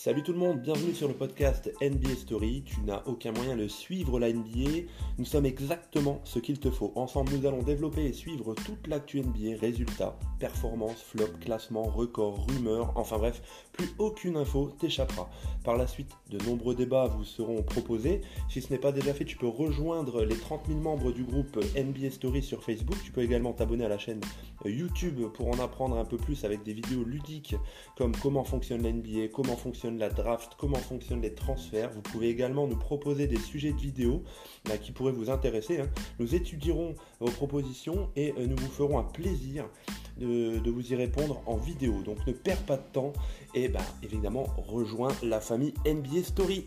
Salut tout le monde, bienvenue sur le podcast NBA Story. Tu n'as aucun moyen de suivre la NBA. Nous sommes exactement ce qu'il te faut. Ensemble, nous allons développer et suivre toute l'actu NBA, résultats, performances, flops, classements, records, rumeurs, enfin bref, plus aucune info t'échappera. Par la suite, de nombreux débats vous seront proposés. Si ce n'est pas déjà fait, tu peux rejoindre les 30 000 membres du groupe NBA Story sur Facebook. Tu peux également t'abonner à la chaîne YouTube pour en apprendre un peu plus avec des vidéos ludiques comme comment fonctionne la NBA, comment fonctionne la draft, comment fonctionnent les transferts. Vous pouvez également nous proposer des sujets de vidéos bah, qui pourraient vous intéresser. Hein. Nous étudierons vos propositions et euh, nous vous ferons un plaisir de, vous y répondre en vidéo. Donc ne perds pas de temps et bah, évidemment rejoins la famille NBA Story.